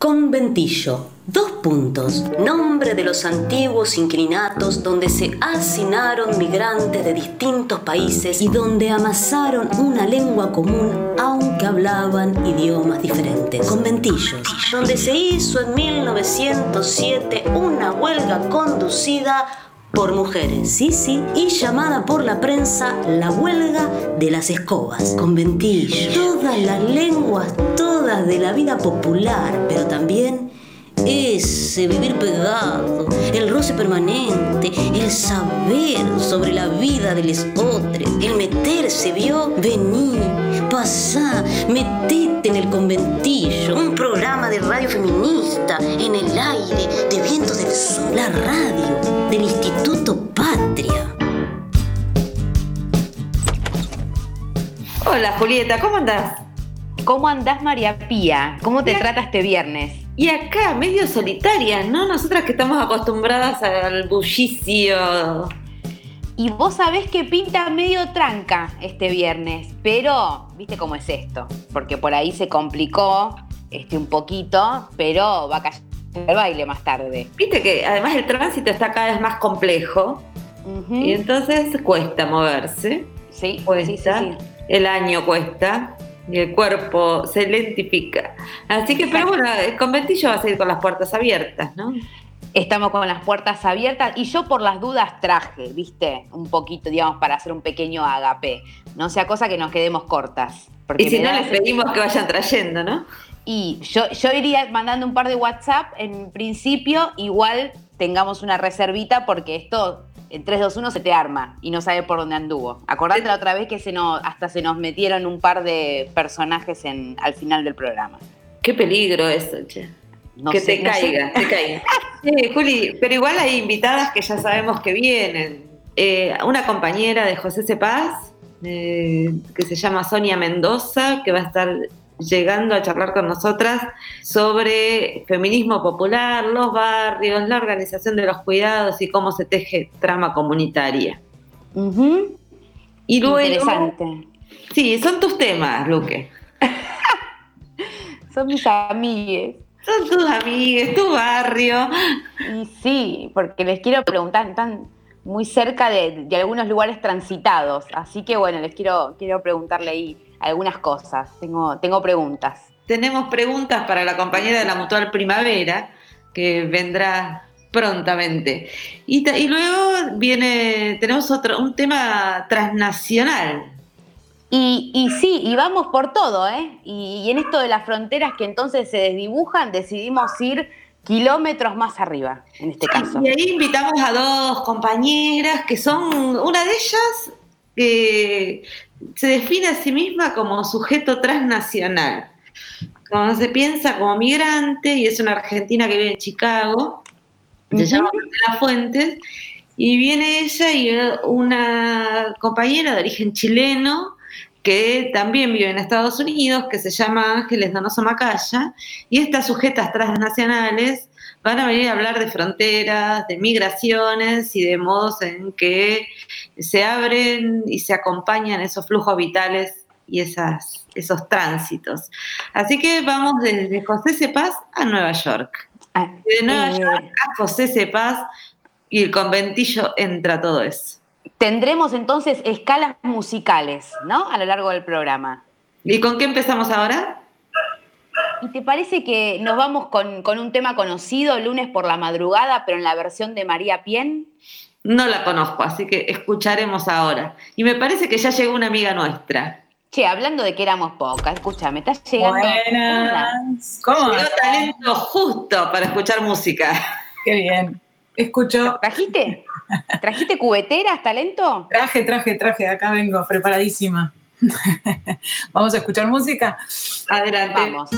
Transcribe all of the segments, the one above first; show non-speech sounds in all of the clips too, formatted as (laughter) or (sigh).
Conventillo. Dos puntos. Nombre de los antiguos inquilinatos donde se hacinaron migrantes de distintos países y donde amasaron una lengua común aunque hablaban idiomas diferentes. Conventillos. Donde se hizo en 1907 una huelga conducida por mujeres, sí, sí, y llamada por la prensa la huelga de las escobas, conventillos, todas las lenguas, todas de la vida popular, pero también ese vivir pegado, el roce permanente, el saber sobre la vida de los otros, el meterse, vio, vení, pasá, metete en el conventillo, un programa de radio feminista en el aire, de vientos del sur, la radio del Instituto Patria. Hola Julieta, ¿cómo andás? ¿Cómo andás María Pía? ¿Cómo te trata este viernes? Y acá, medio solitaria, ¿no? Nosotras que estamos acostumbradas al bullicio. Y vos sabés que pinta medio tranca este viernes, pero viste cómo es esto, porque por ahí se complicó este un poquito, pero va a caer el baile más tarde. Viste que además el tránsito está cada vez más complejo y entonces cuesta moverse. Sí, cuesta. Sí, sí, El año cuesta y el cuerpo se lentifica. Así que, pero bueno, el conventillo va a seguir con las puertas abiertas, ¿no? Estamos con las puertas abiertas y yo por las dudas traje, viste, un poquito, digamos, para hacer un pequeño agape. No sea cosa que nos quedemos cortas. y si no, les pedimos que vayan trayendo, ¿no? Y yo, yo iría mandando un par de WhatsApp en principio, igual tengamos una reservita porque esto en 3, 2, 1 se te arma y no sabe por dónde anduvo. Acordate la otra vez que se nos, hasta se nos metieron un par de personajes en, al final del programa. Qué peligro eso, che. que te, caiga, te caiga, (laughs) sí, Juli, pero igual hay invitadas que ya sabemos que vienen. Eh, una compañera de José Cepaz, eh, que se llama Sonia Mendoza, que va a estar llegando a charlar con nosotras sobre feminismo popular, los barrios, la organización de los cuidados y cómo se teje trama comunitaria. Y luego, Interesante. Sí, son tus temas, Luque. (laughs) son mis amigues. Son tus amigues, tu barrio. Y sí, porque les quiero preguntar, están muy cerca de, de algunos lugares transitados, así que bueno, les quiero, quiero preguntarle ahí algunas cosas. Tengo, tengo preguntas. Tenemos preguntas para la compañera de la Mutual Primavera, que vendrá prontamente. Y, luego viene, tenemos otro, un tema transnacional. Y, y, sí, y vamos por todo, ¿eh? Y, y, en esto de las fronteras que entonces se desdibujan, decidimos ir kilómetros más arriba, en este caso. Y ahí invitamos a dos compañeras que son, una de ellas eh, se define a sí misma como sujeto transnacional. Cuando se piensa como migrante, y es una argentina que vive en Chicago, se llama Marcela Fuentes, y viene ella y una compañera de origen chileno que también vive en Estados Unidos, que se llama Ángeles Donoso Macaya, y estas sujetas transnacionales van a venir a hablar de fronteras, de migraciones y de modos en que se abren y se acompañan esos flujos vitales y esas, esos tránsitos. Así que vamos desde José Cepaz a Nueva York. Ah, de Nueva eh, York a José Cepaz y el conventillo entra todo eso. Tendremos entonces escalas musicales, ¿no? A lo largo del programa. ¿Y con qué empezamos ahora? ¿Y te parece que nos vamos con, con, un tema conocido, lunes por la madrugada, pero en la versión de María Pien? No la conozco, así que escucharemos ahora. Y me parece que ya llegó una amiga nuestra. Che, hablando de que éramos pocas, escúchame, estás llegando. Buenas. ¿Cómo? Tengo talento justo para escuchar música. Qué bien. Escucho. ¿Trajiste? ¿Trajiste cubeteras, talento? Traje, traje, traje. Acá vengo, preparadísima. (laughs) ¿Vamos a escuchar música? Adelante. Vamos.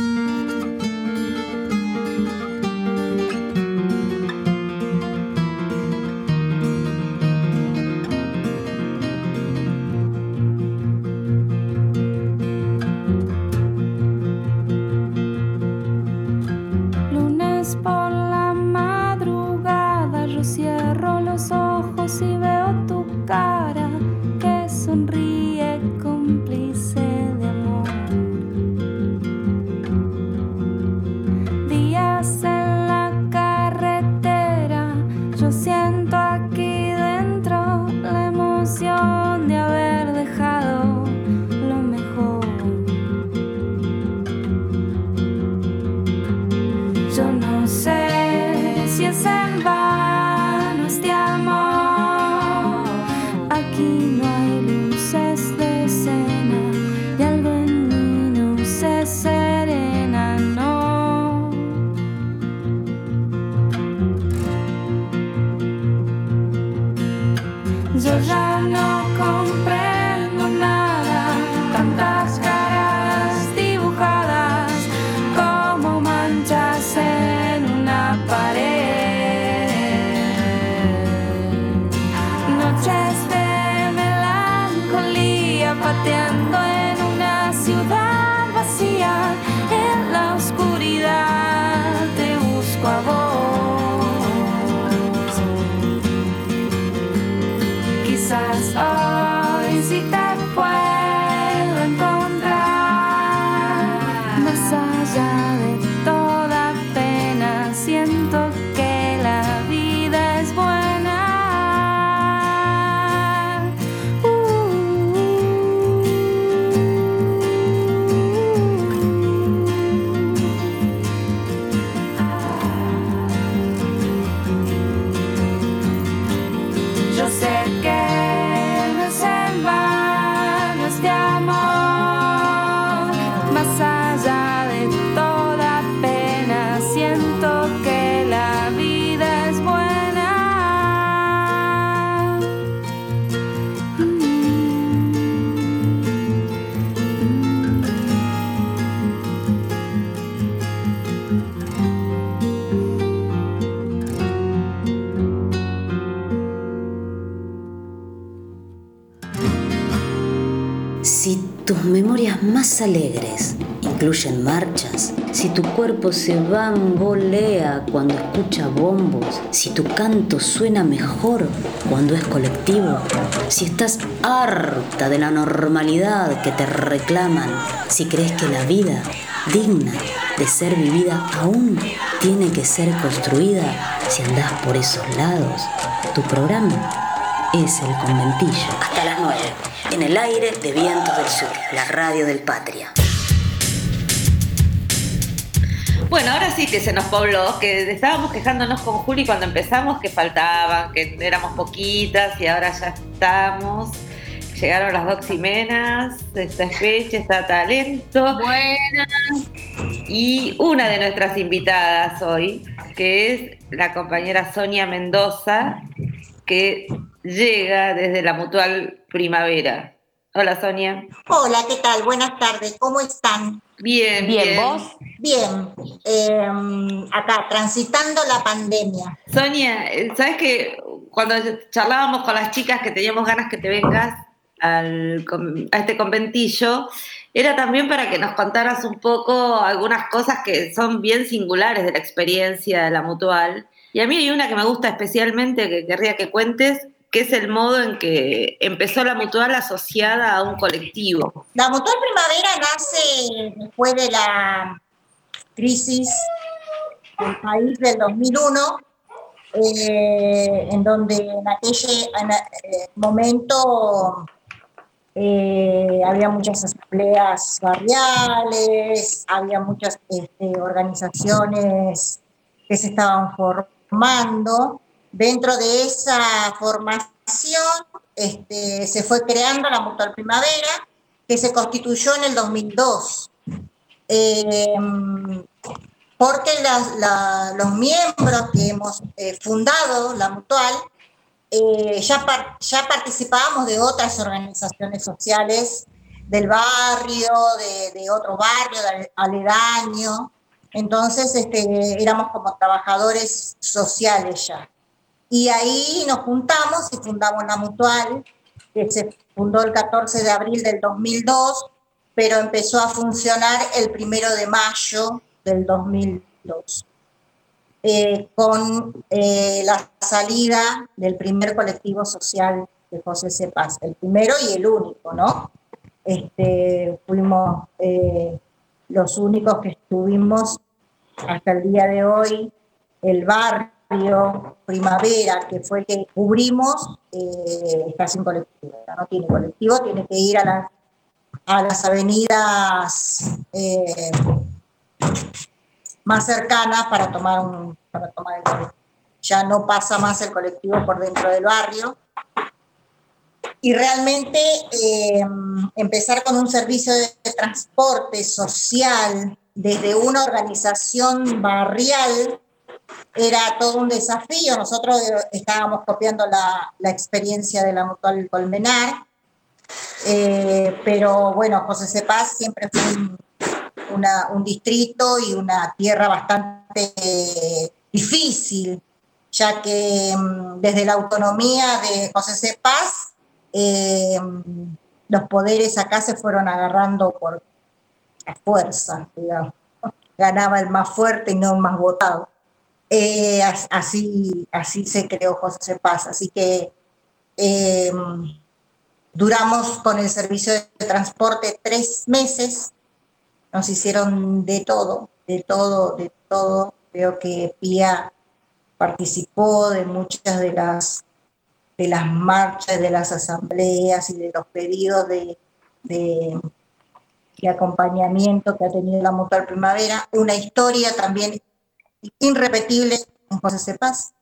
Alegres incluyen marchas, si tu cuerpo se bambolea cuando escucha bombos, si tu canto suena mejor cuando es colectivo, si estás harta de la normalidad que te reclaman, si crees que la vida digna de ser vivida aún tiene que ser construida, si andás por esos lados, tu programa es el conventillo. Hasta las nueve en el aire de Vientos del Sur, la radio del Patria. Bueno, ahora sí que se nos pobló, que estábamos quejándonos con Juli cuando empezamos que faltaban, que éramos poquitas y ahora ya estamos. Llegaron las dos Ximenas, esta fecha, está talento. Buenas. Y una de nuestras invitadas hoy, que es la compañera Sonia Mendoza, que llega desde la Mutual Primavera. Hola Sonia. Hola, ¿qué tal? Buenas tardes, ¿cómo están? Bien, bien. ¿Vos? Bien, em, acá, transitando la pandemia. Sonia, ¿sabes que cuando charlábamos con las chicas que teníamos ganas que te vengas al, a este conventillo, era también para que nos contaras un poco algunas cosas que son bien singulares de la experiencia de la mutual. Y a mí hay una que me gusta especialmente, que querría que cuentes, que es el modo en que empezó la mutual asociada a un colectivo. La mutual primavera nace después de la crisis del país del 2001, eh, en donde en aquel momento eh, había muchas asambleas barriales, había muchas este, organizaciones que se estaban formando Dentro de esa formación este, se fue creando la Mutual Primavera, que se constituyó en el 2002. Em, porque los miembros que hemos eh, fundado la Mutual eh, ya, participábamos de otras organizaciones sociales del barrio, de, otro barrio, de aledaño. Entonces este, éramos como trabajadores sociales ya. Y ahí nos juntamos y fundamos la mutual, que se fundó el 14 de abril del 2002, pero empezó a funcionar el primero de mayo del 2002, eh, con eh, la salida del primer colectivo social de José Cepaz, el primero y el único, ¿no? Este, fuimos eh, los únicos que estuvimos hasta el día de hoy, el barrio Primavera, que fue que cubrimos, eh, está sin colectivo, no tiene colectivo, tiene que ir a las, a las avenidas, eh, más cercana para tomar, un, para tomar el colectivo. Ya no pasa más el colectivo por dentro del barrio. Y realmente eh, empezar con un servicio de transporte social desde una organización barrial era todo un desafío. Nosotros estábamos copiando la, la experiencia de la Mutual Colmenar, eh, pero bueno, José Cepaz siempre fue un, distrito y una tierra bastante difícil, ya que mm, desde la autonomía de José C. Paz, eh, los poderes acá se fueron agarrando por fuerza, digamos. Ganaba el más fuerte y no el más votado. Eh, así, así se creó José Paz. Así que eh, duramos con el servicio de transporte tres meses nos hicieron de todo, de todo, de todo. Creo que Pía participó de muchas de las, de las marchas, de las asambleas y de los pedidos de, de, acompañamiento que ha tenido la Mutual Primavera. Una historia también irrepetible en José Cepaz.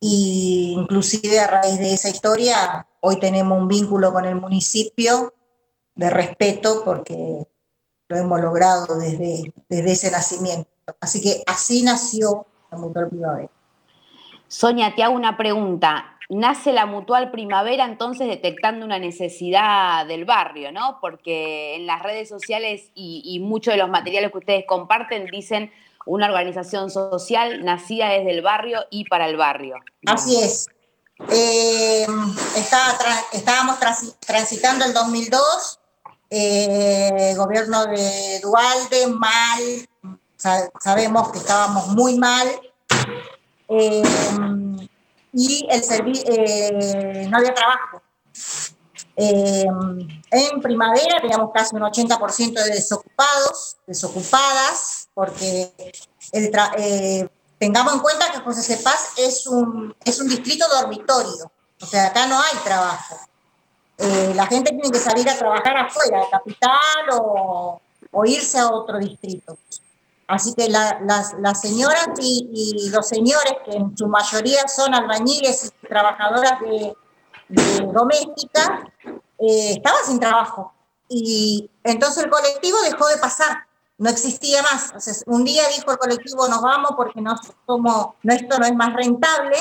Y inclusive a raíz de esa historia, hoy tenemos un vínculo con el municipio de respeto porque lo hemos logrado desde, desde ese nacimiento. Así que así nació la Mutual Primavera. Sonia, te hago una pregunta. Nace la Mutual Primavera entonces detectando una necesidad del barrio, ¿no? Porque en las redes sociales y, muchos de los materiales que ustedes comparten dicen una organización social nacida desde el barrio y para el barrio. Así es. Eh, estábamos transitando el 2002 eh, gobierno de Dualde, mal, sabemos que estábamos muy mal, eh, y el eh, no había trabajo. En primavera teníamos casi un 80% de desocupados, desocupadas, porque tengamos en cuenta que José Cepaz es un, es un distrito dormitorio, o sea, acá no hay trabajo. Eh, la gente tiene que salir a trabajar afuera, de capital o, irse a otro distrito. Así que las, señoras y, los señores, que en su mayoría son albañiles y trabajadoras de, doméstica, eh, estaban sin trabajo. Y entonces el colectivo dejó de pasar, no existía más. un día dijo el colectivo, nos vamos porque no, esto no es más rentable,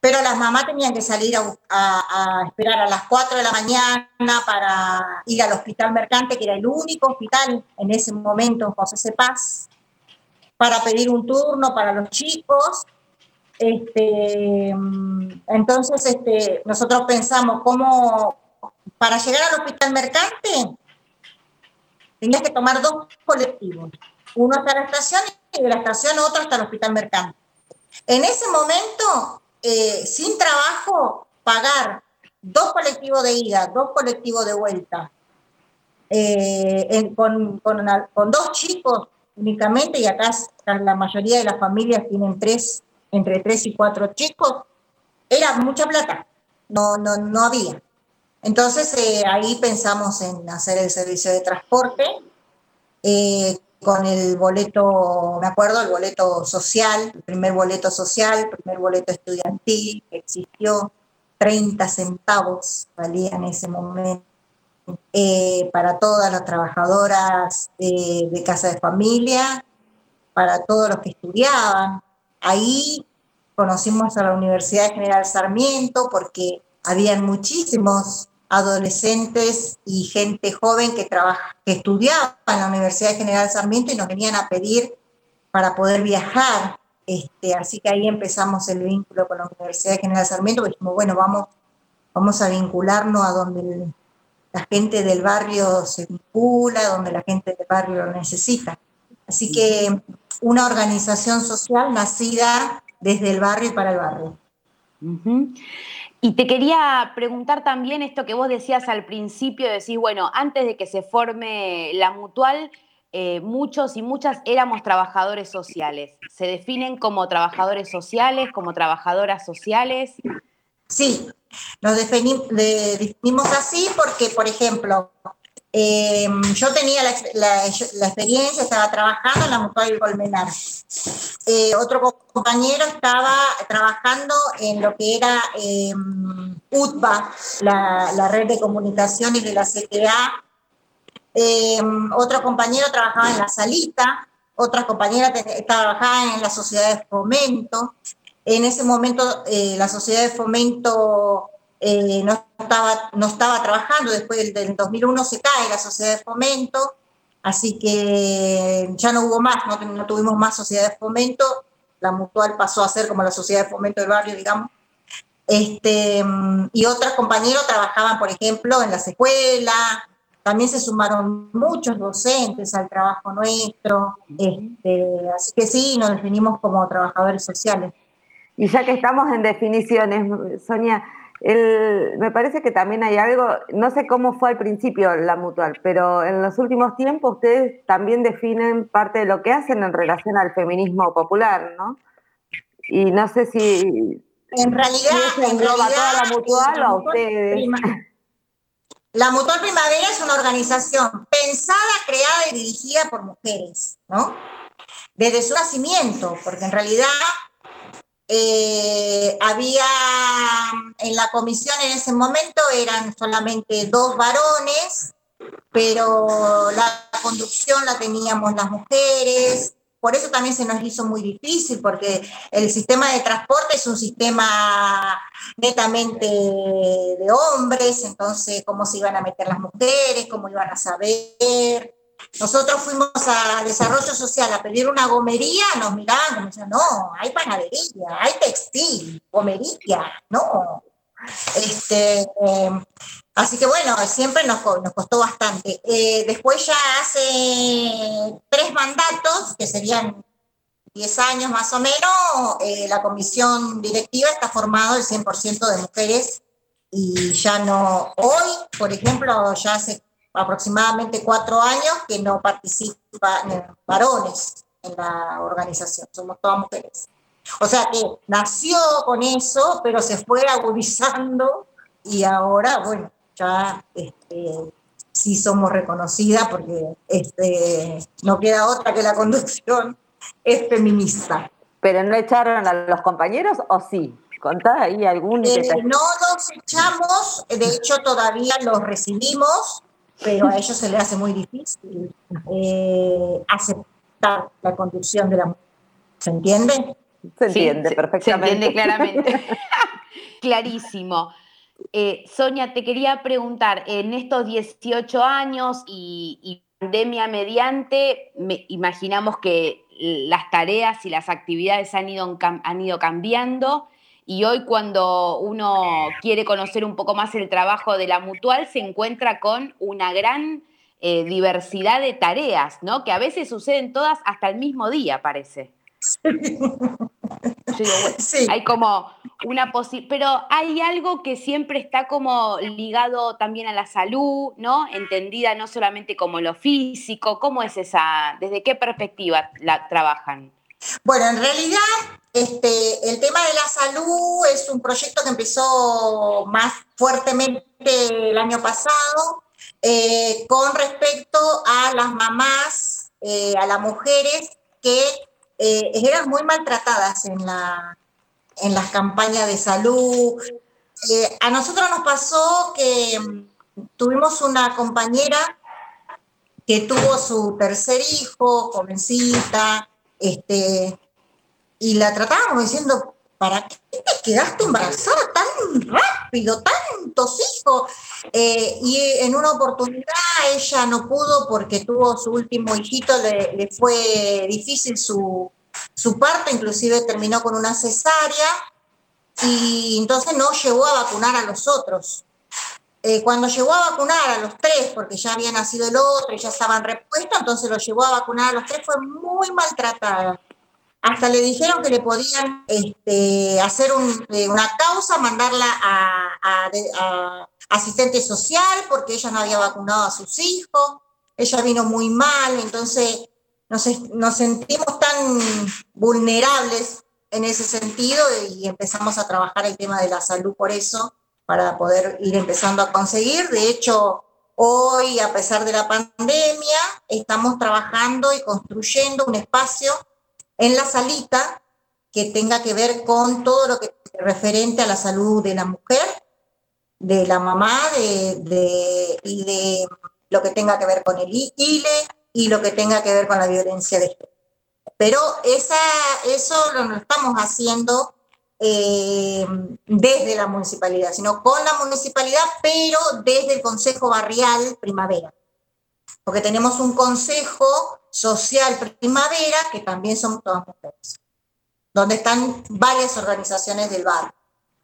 pero las mamás tenían que salir a, esperar a las 4 de la mañana para ir al hospital mercante, que era el único hospital en ese momento en José C. Para pedir un turno para los chicos. Este, entonces, este, nosotros pensamos cómo, para llegar al hospital mercante, tenías que tomar dos colectivos, uno hasta la estación y de la estación otro hasta el hospital mercante. En ese momento eh, sin trabajo pagar dos colectivos de ida, dos colectivos de vuelta, eh, con, dos chicos únicamente, y acá la mayoría de las familias tienen tres, entre tres y cuatro chicos, era mucha plata, no, no, no había. Entonces eh, ahí pensamos en hacer el servicio de transporte con el boleto, me acuerdo, el boleto social, el primer boleto social, el primer boleto estudiantil que existió, 30 centavos valía en ese momento. Eh, para todas las trabajadoras de casa de familia, para todos los que estudiaban. Ahí conocimos a la Universidad General Sarmiento porque habían muchísimos adolescentes y gente joven que, trabaja, que estudiaba en la Universidad General Sarmiento y nos venían a pedir para poder viajar. Este, así que ahí empezamos el vínculo con la Universidad General Sarmiento, porque dijimos, bueno, vamos, vamos a vincularnos a donde la gente del barrio se vincula, donde la gente del barrio lo necesita. Así que una organización social nacida desde el barrio y para el barrio. Y te quería preguntar también esto que vos decías al principio, decís, bueno, antes de que se forme la mutual, eh, muchos y muchas éramos trabajadores sociales. ¿Se definen como trabajadores sociales, como trabajadoras sociales? Sí, nos definimos así porque, por ejemplo, Eh, yo tenía la, experiencia, estaba trabajando en la Mutual Colmenar. Eh, otro compañero estaba trabajando en lo que era eh, UTBA, la, red de comunicaciones de la CTA. otro compañero trabajaba en la Salita, otra compañera trabajaba en la Sociedad de Fomento. En ese momento la Sociedad de Fomento eh, no, estaba, no estaba trabajando, después del, 2001 se cae la sociedad de fomento, así que ya no hubo más, no, tuvimos más sociedad de fomento, la mutual pasó a ser como la sociedad de fomento del barrio, digamos. Este, y otros compañeros trabajaban, por ejemplo, en las escuelas, también se sumaron muchos docentes al trabajo nuestro, este, así que sí, nos definimos como trabajadores sociales. Y ya que estamos en definiciones, Sonia, me parece que también hay algo, no sé cómo fue al principio la mutual, pero en los últimos tiempos ustedes también definen parte de lo que hacen en relación al feminismo popular, ¿no? Y no sé si... En realidad, en toda la mutual o a ustedes. La Mutual Primavera es una organización pensada, creada y dirigida por mujeres, ¿no? Desde su nacimiento, porque en realidad eh, había en la comisión en ese momento eran solamente dos varones, pero la conducción la teníamos las mujeres. Por eso también se nos hizo muy difícil, porque el sistema de transporte es un sistema netamente de hombres, entonces cómo se iban a meter las mujeres, cómo iban a saber. Nosotros fuimos a Desarrollo Social a pedir una gomería, nos miraban como decían, no, hay panadería, hay textil, gomería, no. Este, em, así que bueno, siempre nos, nos costó bastante. Eh, después ya hace tres mandatos, que serían 10 años más o menos, eh, la comisión directiva está formada el 100% de mujeres y ya no, hoy, por ejemplo, ya hace aproximadamente cuatro años que no participan varones en la organización, somos todas mujeres. O sea que nació con eso, pero se fue agudizando y ahora, bueno, ya este, sí somos reconocidas porque este, no queda otra que la conducción es feminista. ¿Pero no echaron a los compañeros o sí? Contá ahí algún... Eh, no los echamos, de hecho todavía los recibimos, pero a ellos se les hace muy difícil eh, aceptar la conducción de la mujer. ¿Se entiende? Se entiende perfectamente. Se entiende claramente. (laughs) (laughs) Clarísimo. Eh, Sonia, te quería preguntar, en estos 18 años y, pandemia mediante, imaginamos que las tareas y las actividades han ido, han ido cambiando y hoy cuando uno quiere conocer un poco más el trabajo de la mutual, se encuentra con una gran eh, diversidad de tareas, ¿no? Que a veces suceden todas hasta el mismo día, parece. sí. Hay como una posibilidad, pero hay algo que siempre está como ligado también a la salud, ¿no? Entendida no solamente como lo físico, ¿cómo es esa, desde qué perspectiva la trabajan? Bueno, en realidad este, el tema de la salud es un proyecto que empezó más fuertemente el año pasado eh, con respecto a las mamás, eh, a las mujeres que eh, eran muy maltratadas en, la, en las campañas de salud. a nosotros nos pasó que mm, tuvimos una compañera que tuvo su tercer hijo, jovencita, este, y la tratábamos diciendo, ¿para qué te quedaste embarazada tan rápido, tantos hijos? Eh, y en una oportunidad ella no pudo porque tuvo su último hijito, le, fue difícil su, su parto, inclusive terminó con una cesárea, y entonces no llegó a vacunar a los otros. Eh, cuando llegó a vacunar a los tres, porque ya había nacido el otro y ya estaban repuestos, entonces lo llevó a vacunar a los tres, fue muy maltratada. Hasta le dijeron que le podían este, hacer eh, una causa, mandarla a, asistente social, porque ella no había vacunado a sus hijos. Ella vino muy mal, entonces nos, nos sentimos tan vulnerables en ese sentido y empezamos a trabajar el tema de la salud por eso para poder ir empezando a conseguir. De hecho, hoy, a pesar de la pandemia, estamos trabajando y construyendo un espacio en la salita que tenga que ver con todo lo que referente a la salud de la mujer, de la mamá, de, de lo que tenga que ver con el ILE y lo que tenga que ver con la violencia de género. Pero esa, eso lo estamos haciendo eh, desde la municipalidad, sino con la municipalidad, pero desde el Consejo Barrial Primavera. Porque tenemos un Consejo Social Primavera, que también son todas mujeres, donde están varias organizaciones del barrio.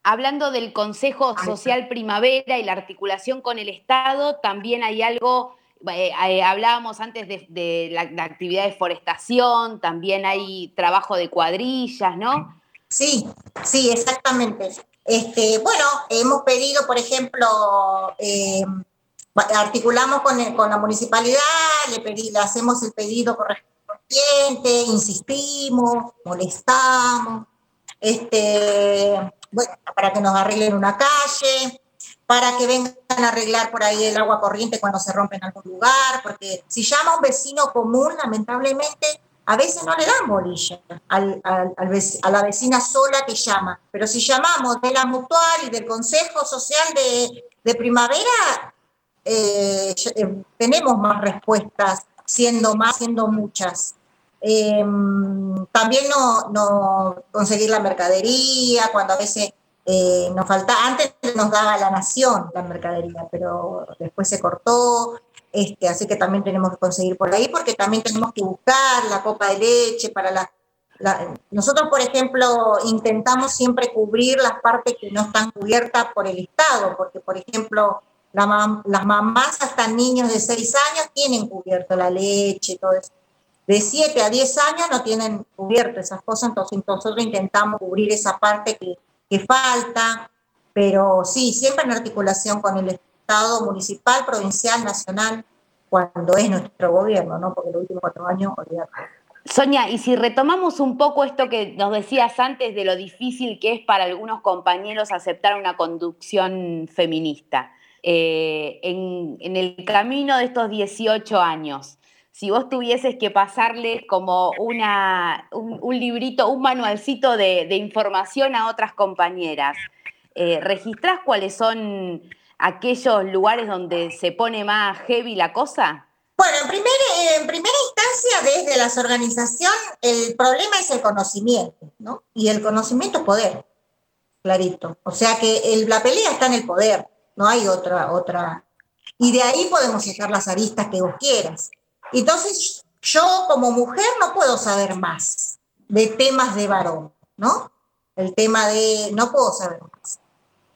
Hablando del Consejo Social Primavera y la articulación con el Estado, también hay algo eh, eh, hablábamos antes de, la, actividad de forestación, también hay trabajo de cuadrillas, ¿no? Sí, sí, exactamente. Este, bueno, hemos pedido, por ejemplo, eh, articulamos con, la municipalidad, le, le hacemos el pedido correspondiente, insistimos, molestamos, este, bueno, para que nos arreglen una calle para que vengan a arreglar por ahí el agua corriente cuando se rompe en algún lugar, porque si llama un vecino común, lamentablemente, a veces no le dan bolilla a la vecina sola que llama, pero si llamamos de la mutual y del Consejo Social de, Primavera, eh, eh, tenemos más respuestas, siendo más, siendo muchas. Em, también no, no conseguir la mercadería, cuando a veces eh, nos falta, antes nos daba la nación la mercadería, pero después se cortó, este, así que también tenemos que conseguir por ahí, porque también tenemos que buscar la copa de leche para la, nosotros, por ejemplo, intentamos siempre cubrir las partes que no están cubiertas por el Estado, porque, por ejemplo, las mamás hasta niños de 6 años tienen cubierto la leche, todo eso. De 7 a 10 años no tienen cubierto esas cosas, entonces nosotros intentamos cubrir esa parte que, que falta, pero sí, siempre en articulación con el Estado municipal, provincial, nacional, cuando es nuestro gobierno, ¿no? Porque los últimos cuatro años. Sonia, y si retomamos un poco esto que nos decías antes de lo difícil que es para algunos compañeros aceptar una conducción feminista, eh, en, en, el camino de estos 18 años, si vos tuvieses que pasarle como una, un, librito, un manualcito de, información a otras compañeras, eh, ¿registrás cuáles son aquellos lugares donde se pone más heavy la cosa? Bueno, en, en primera instancia, desde las organizaciones, el problema es el conocimiento, ¿no? Y el conocimiento es poder, clarito. O sea que la pelea está en el poder, no hay otra, otra. Y de ahí podemos sacar las aristas que vos quieras. Entonces, yo como mujer no puedo saber más de temas de varón, ¿no? El tema de, no puedo saber más.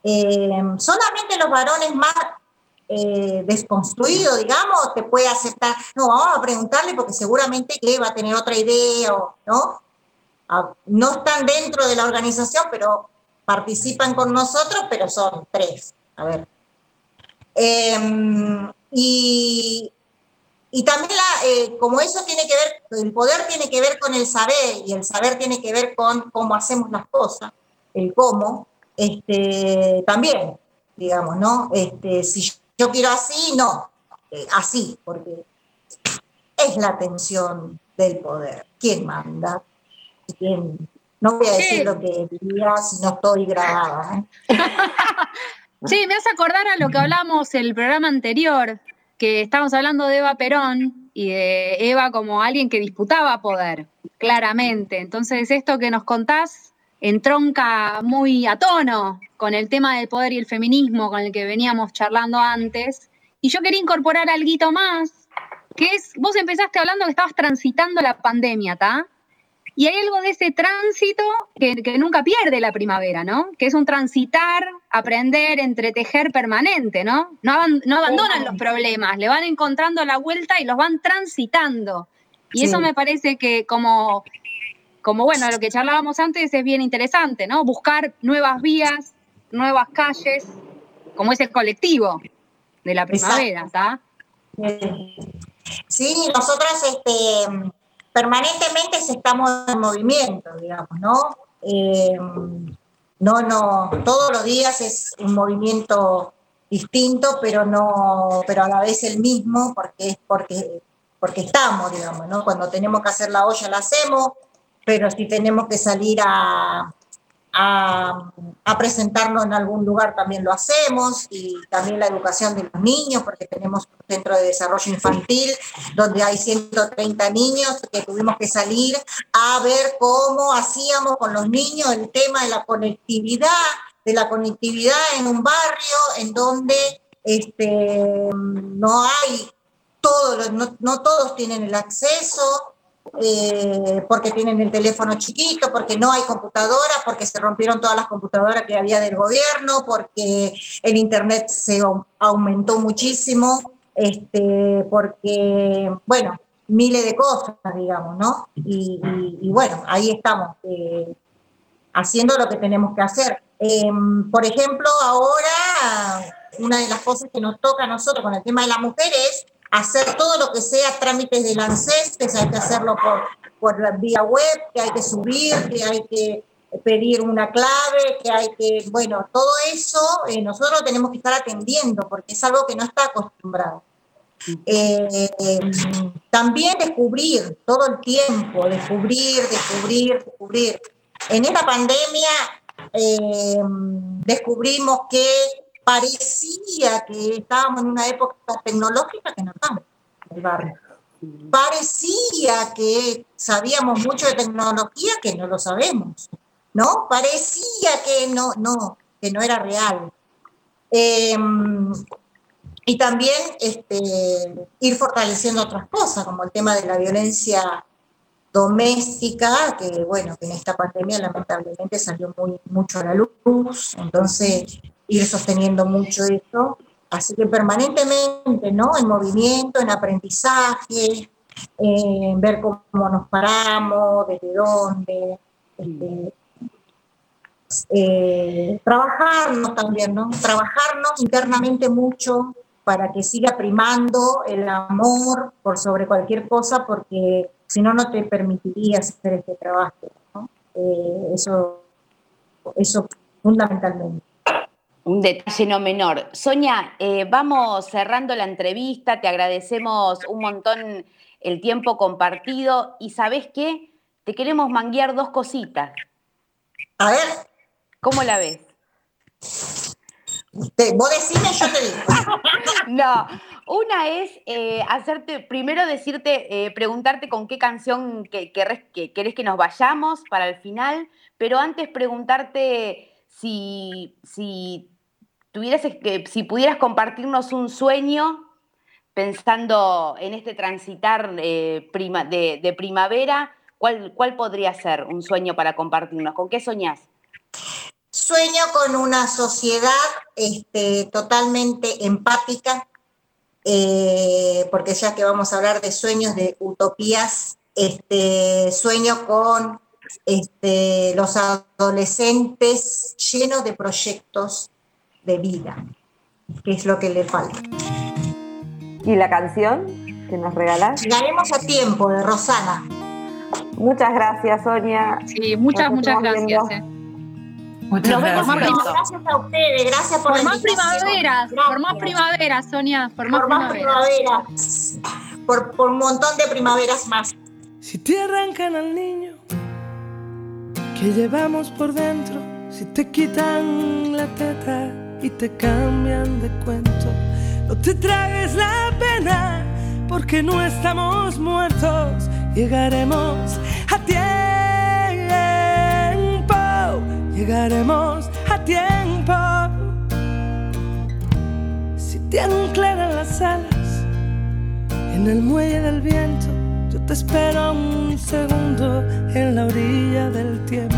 Eh, solamente los varones más eh, desconstruidos, digamos, te puede aceptar, no, vamos a preguntarle porque seguramente que va a tener otra idea, ¿no? Ah, no están dentro de la organización, pero participan con nosotros, pero son tres. A ver. Em, y y también, eh, como eso tiene que ver, el poder tiene que ver con el saber y el saber tiene que ver con cómo hacemos las cosas, el cómo, este, también, digamos, ¿no? Este, si yo quiero así, no, eh, así, porque es la tensión del poder. ¿Quién manda? ¿Quién? No voy a decir lo que diría si no estoy grabada. ¿eh? (laughs) Sí, me hace acordar a lo que hablamos en el programa anterior, que estamos hablando de Eva Perón y de Eva como alguien que disputaba poder, claramente. Entonces, esto que nos contás entronca muy a tono con el tema del poder y el feminismo con el que veníamos charlando antes. Y yo quería incorporar algo más, que es, vos empezaste hablando que estabas transitando la pandemia, ¿está? Y hay algo de ese tránsito que, nunca pierde la primavera, ¿no? Que es un transitar, aprender, entretejer permanente, ¿no? No, abandonan los problemas, le van encontrando la vuelta y los van transitando. Y eso me parece que como, como, bueno, lo que charlábamos antes es bien interesante, ¿no? Buscar nuevas vías, nuevas calles, como ese colectivo de la primavera, ¿está? Sí, nosotras este, permanentemente estamos en movimiento, digamos, ¿no? Eh, no, no, todos los días es un movimiento distinto, pero no, pero a la vez el mismo, porque es porque, porque estamos, digamos, ¿no? Cuando tenemos que hacer la olla la hacemos, pero si tenemos que salir a, presentarnos en algún lugar también lo hacemos y también la educación de los niños porque tenemos un centro de desarrollo infantil donde hay 130 niños que tuvimos que salir a ver cómo hacíamos con los niños el tema de la conectividad, de la conectividad en un barrio en donde este, no hay todos, no, no todos tienen el acceso eh, porque tienen el teléfono chiquito, porque no hay computadoras, porque se rompieron todas las computadoras que había del gobierno, porque el Internet se aumentó muchísimo, este, porque, bueno, miles de cosas, digamos, ¿no? Y, bueno, ahí estamos, eh, haciendo lo que tenemos que hacer. Em, por ejemplo, ahora una de las cosas que nos toca a nosotros con el tema de la mujer es hacer todo lo que sea trámites del ANSES, hay que hacerlo por, por la vía web, que hay que subir, que hay que pedir una clave, que hay que, bueno, todo eso eh, nosotros tenemos que estar atendiendo porque es algo que no está acostumbrado. Eh, también descubrir todo el tiempo, descubrir, descubrir, descubrir. En esta pandemia eh, descubrimos que parecía que estábamos en una época tecnológica que no estamos en el barrio. Parecía que sabíamos mucho de tecnología que no lo sabemos, ¿no? Parecía que no, no, que no era real. Em, y también este, ir fortaleciendo otras cosas, como el tema de la violencia doméstica, que bueno, en esta pandemia lamentablemente salió muy, mucho a la luz, entonces ir sosteniendo mucho esto. Así que permanentemente, ¿no? En movimiento, en aprendizaje, en ver cómo nos paramos, desde dónde, este, eh, trabajarnos también, ¿no? Trabajarnos internamente mucho para que siga primando el amor por sobre cualquier cosa, porque si no, no te permitiría hacer este trabajo, ¿no? Eh, eso, eso fundamentalmente un detalle no menor. Sonia, eh, vamos cerrando la entrevista, te agradecemos un montón el tiempo compartido y ¿sabes qué? Te queremos manguear dos cositas. A ver. ¿Cómo la ves? vos decime, yo te digo. (laughs) no, una es eh, hacerte, primero decirte, eh, preguntarte con qué canción que, que, querés que nos vayamos para el final, pero antes preguntarte si, si si pudieras compartirnos un sueño pensando en este transitar eh, de, primavera, ¿cuál, ¿cuál podría ser un sueño para compartirnos? ¿Con qué soñás? Sueño con una sociedad este, totalmente empática, eh, porque ya que vamos a hablar de sueños, de utopías, este, sueño con este, los adolescentes llenos de proyectos de vida, que es lo que le falta. ¿Y la canción que nos regalás? Llegaremos a tiempo, de Rosana. Muchas gracias, Sonia. Sí, muchas, muchas gracias. Eh. Muchas gracias. gracias a ustedes, gracias por, por más primavera, por más primavera, Sonia, por más, por primavera. por, por un montón de primaveras más. Si te arrancan al niño que llevamos por dentro, si te quitan la teta y te cambian de cuento. No te tragues la pena porque no estamos muertos. Llegaremos a tiempo, llegaremos a tiempo. Si te anclaran las alas en el muelle del viento, yo te espero un segundo en la orilla del tiempo.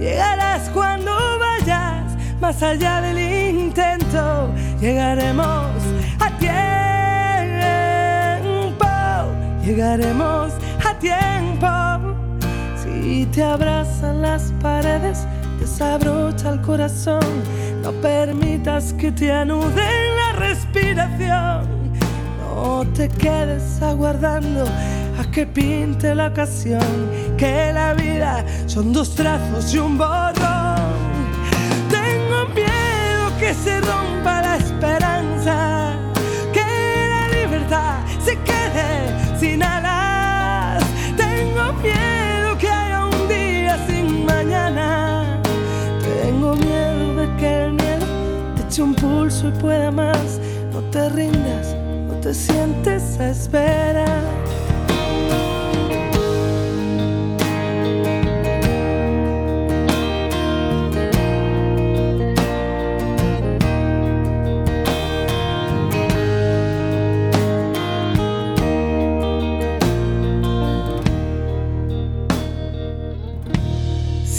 Llegarás cuando vayas más allá del intento, llegaremos a tiempo, llegaremos a tiempo. Si te abrazan las paredes, desabrocha el corazón, no permitas que te anuden la respiración. No te quedes aguardando a que pinte la ocasión, que la vida son dos trazos y un borrón que se rompa la esperanza, que la libertad se quede sin alas. Tengo miedo que haya un día sin mañana. Tengo miedo de que el miedo te eche un pulso y pueda más. No te rindas, no te sientes a esperar.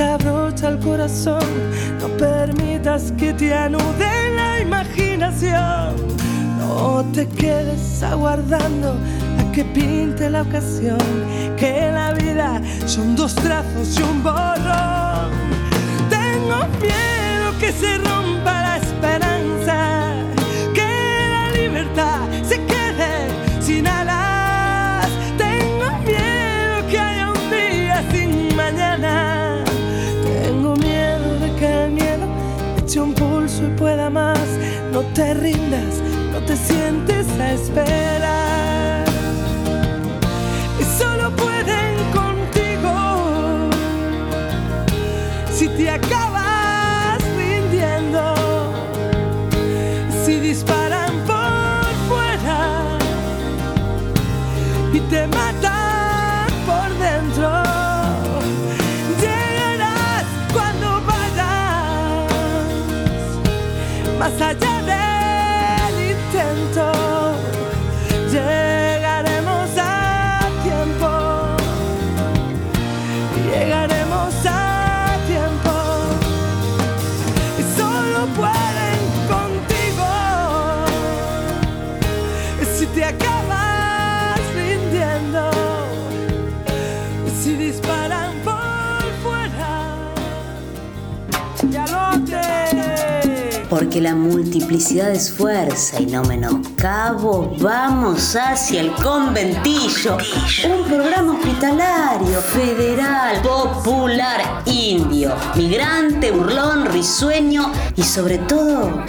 desabrocha el corazón. No permitas que te anude la imaginación. No te quedes aguardando a que pinte la ocasión. Que la vida son dos trazos y un borrón. Tengo miedo que se rompa la esperanza. Que la libertad No te rindas, no te sientes a esperar. Solo pueden Porque la multiplicidad es fuerza y no menoscabo, vamos hacia el conventillo. Un programa hospitalario, federal, popular, indio, migrante, burlón, risueño y sobre todo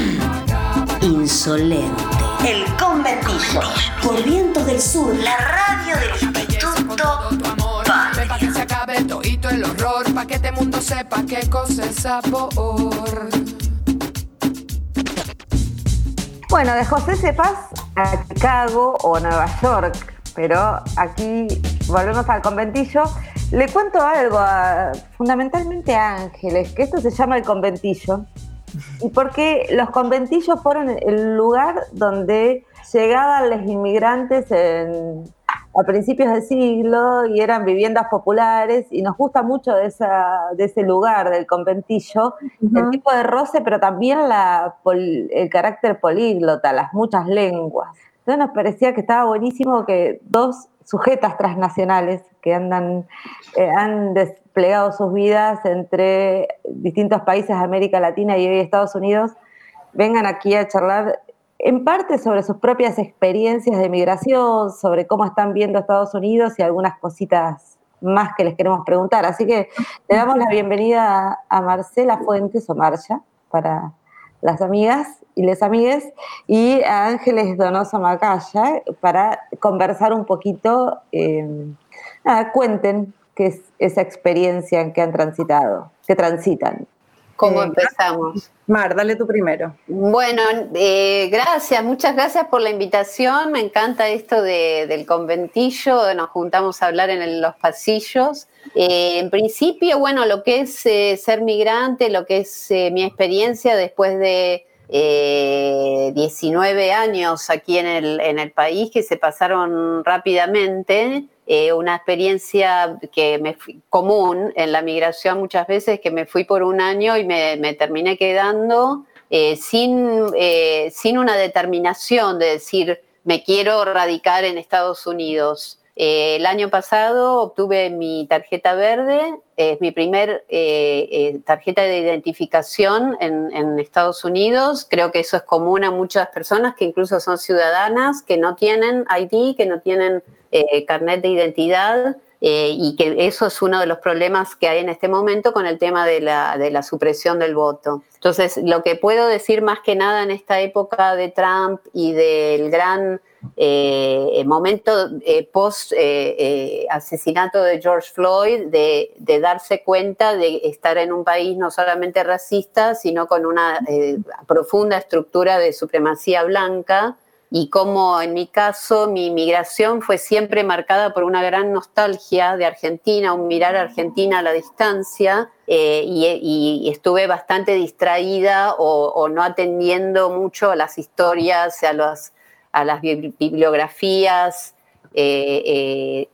(clears throat) insolente. El conventillo. Por vientos del sur, la radio del Instituto Ven pa' que se acabe todito el horror, pa' que este mundo sepa qué cosa es sabor. Bueno, de José Cepaz a Chicago o Nueva York, pero aquí volvemos al conventillo. Le cuento algo, a- fundamentalmente a Ángeles, que esto se llama el conventillo. Y porque los conventillos fueron el lugar donde llegaban los inmigrantes en- a principios del siglo y eran viviendas populares y nos gusta mucho de, esa, de ese lugar, del conventillo, el tipo de roce, pero también la, el carácter políglota, las muchas lenguas. Entonces nos parecía que estaba buenísimo que dos sujetas transnacionales que andan, eh, han desplegado sus vidas entre distintos países de América Latina y hoy Estados Unidos, vengan aquí a charlar en parte sobre sus propias experiencias de migración, sobre cómo están viendo Estados Unidos y algunas cositas más que les queremos preguntar. Así que le damos la bienvenida a Marcela Fuentes o Marcia para las amigas y les amigues y a Ángeles Donoso Macaya para conversar un poquito. eh, cuenten qué es esa experiencia en que han transitado, que transitan. ¿Cómo Eh, empezamos? Mar, dale tú primero. Bueno, eh, gracias, muchas gracias por la invitación. Me encanta esto de- del conventillo. Nos juntamos a hablar en el- los pasillos. Eh, en principio, bueno, lo que es eh, ser migrante, lo que es mi experiencia después de eh, 19 años aquí en el, en el país que se pasaron rápidamente. Eh, una experiencia que me fui- común en la migración muchas veces, que me fui por un año y me, me terminé quedando eh, sin, eh, sin una determinación de decir me quiero radicar en Estados Unidos. Eh, el año pasado obtuve mi tarjeta verde, es mi primer eh, eh, tarjeta de identificación en, en, Estados Unidos. Creo que eso es común a muchas personas que incluso son ciudadanas, que no tienen ID, que no tienen carnet de identidad. y que eso es uno de los problemas que hay en este momento con el tema de la, de la supresión del voto. Entonces, lo que puedo decir más que nada en esta época de Trump y del gran eh, momento eh, post eh, eh, asesinato de George Floyd, de, darse cuenta de estar en un país no solamente racista, sino con una profunda estructura de supremacía blanca. Y como en mi caso, mi migración fue siempre marcada por una gran nostalgia de Argentina, un mirar a Argentina a la distancia, y, y, estuve bastante distraída o, no atendiendo mucho a las historias, a los a las bibliografías eh,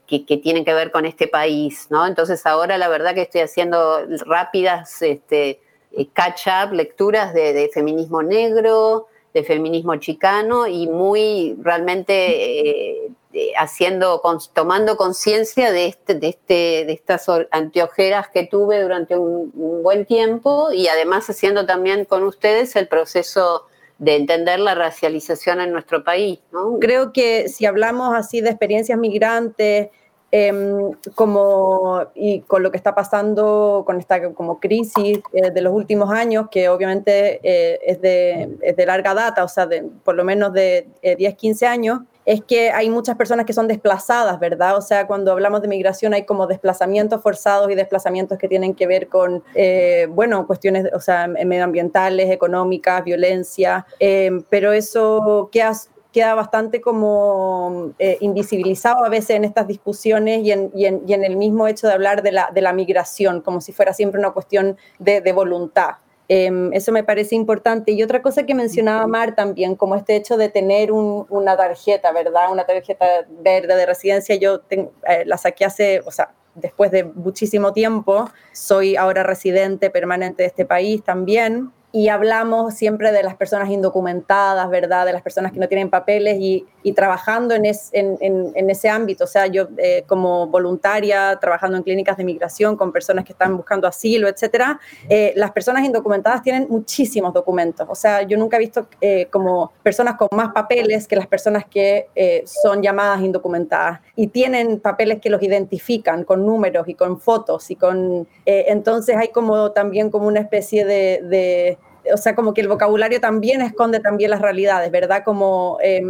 eh, que, tienen que ver con este país, ¿no? Entonces ahora la verdad que estoy haciendo rápidas este, eh, catch-up, lecturas de, feminismo negro, de feminismo chicano y muy realmente haciendo, tomando conciencia de, este, de, este, de estas anteojeras que tuve durante un, buen tiempo y además haciendo también con ustedes el proceso de entender la racialización en nuestro país. Creo que si hablamos así de experiencias migrantes, em, como y con lo que está pasando con esta como crisis eh, de los últimos años, que obviamente eh, es, de, es, de, larga data, o sea, de, por lo menos de 10, eh, 15 años, es que hay muchas personas que son desplazadas, ¿verdad? O sea, cuando hablamos de migración hay como desplazamientos forzados y desplazamientos que tienen que ver con, eh, bueno, cuestiones, o sea, medioambientales, económicas, violencia, eh, pero eso queda, queda bastante como eh, invisibilizado a veces en estas discusiones y en, y, en, y en, el mismo hecho de hablar de la, de la migración, como si fuera siempre una cuestión de, de voluntad. Eh, eso me parece importante. Y otra cosa que mencionaba Mar también, como este hecho de tener un, una tarjeta, ¿verdad? Una tarjeta verde de residencia, yo tengo, eh, la saqué hace, o sea, después de muchísimo tiempo, soy ahora residente permanente de este país también y hablamos siempre de las personas indocumentadas, ¿verdad? De las personas que no tienen papeles y, y trabajando en, es, en, en, en, ese ámbito, o sea, yo eh, como voluntaria, trabajando en clínicas de migración con personas que están buscando asilo, etcétera, eh, las personas indocumentadas tienen muchísimos documentos, o sea, yo nunca he visto eh, como personas con más papeles que las personas que eh, son llamadas indocumentadas. Y tienen papeles que los identifican con números y con fotos y con, eh, entonces hay como también como una especie de, de o sea, como que el vocabulario también esconde también las realidades, ¿verdad? Como eh,